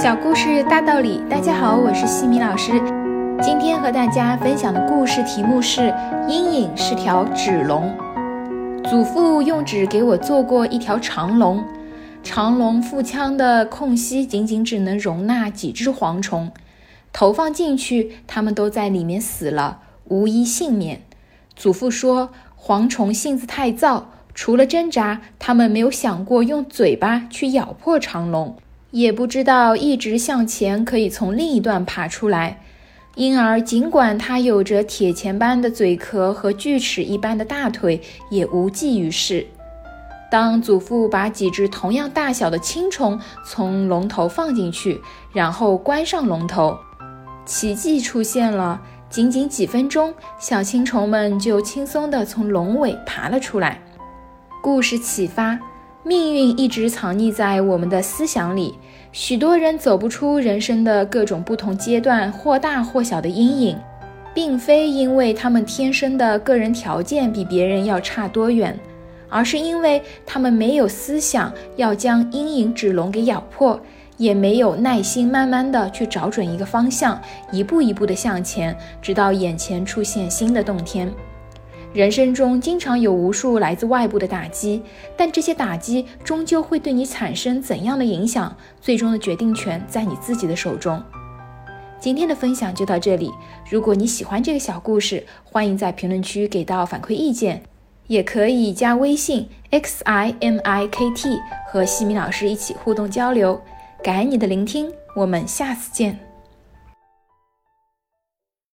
小故事大道理，大家好，我是西米老师。今天和大家分享的故事题目是《阴影是条纸龙》。祖父用纸给我做过一条长龙，长龙腹腔的空隙仅仅只能容纳几只蝗虫，投放进去，它们都在里面死了，无一幸免。祖父说，蝗虫性子太躁，除了挣扎，它们没有想过用嘴巴去咬破长龙。也不知道一直向前可以从另一段爬出来，因而尽管它有着铁钳般的嘴壳和锯齿一般的大腿，也无济于事。当祖父把几只同样大小的青虫从龙头放进去，然后关上龙头，奇迹出现了。仅仅几分钟，小青虫们就轻松地从龙尾爬了出来。故事启发。命运一直藏匿在我们的思想里，许多人走不出人生的各种不同阶段或大或小的阴影，并非因为他们天生的个人条件比别人要差多远，而是因为他们没有思想要将阴影纸龙给咬破，也没有耐心慢慢的去找准一个方向，一步一步的向前，直到眼前出现新的洞天。人生中经常有无数来自外部的打击，但这些打击终究会对你产生怎样的影响，最终的决定权在你自己的手中。今天的分享就到这里，如果你喜欢这个小故事，欢迎在评论区给到反馈意见，也可以加微信 x i m i k t 和西米老师一起互动交流。感恩你的聆听，我们下次见。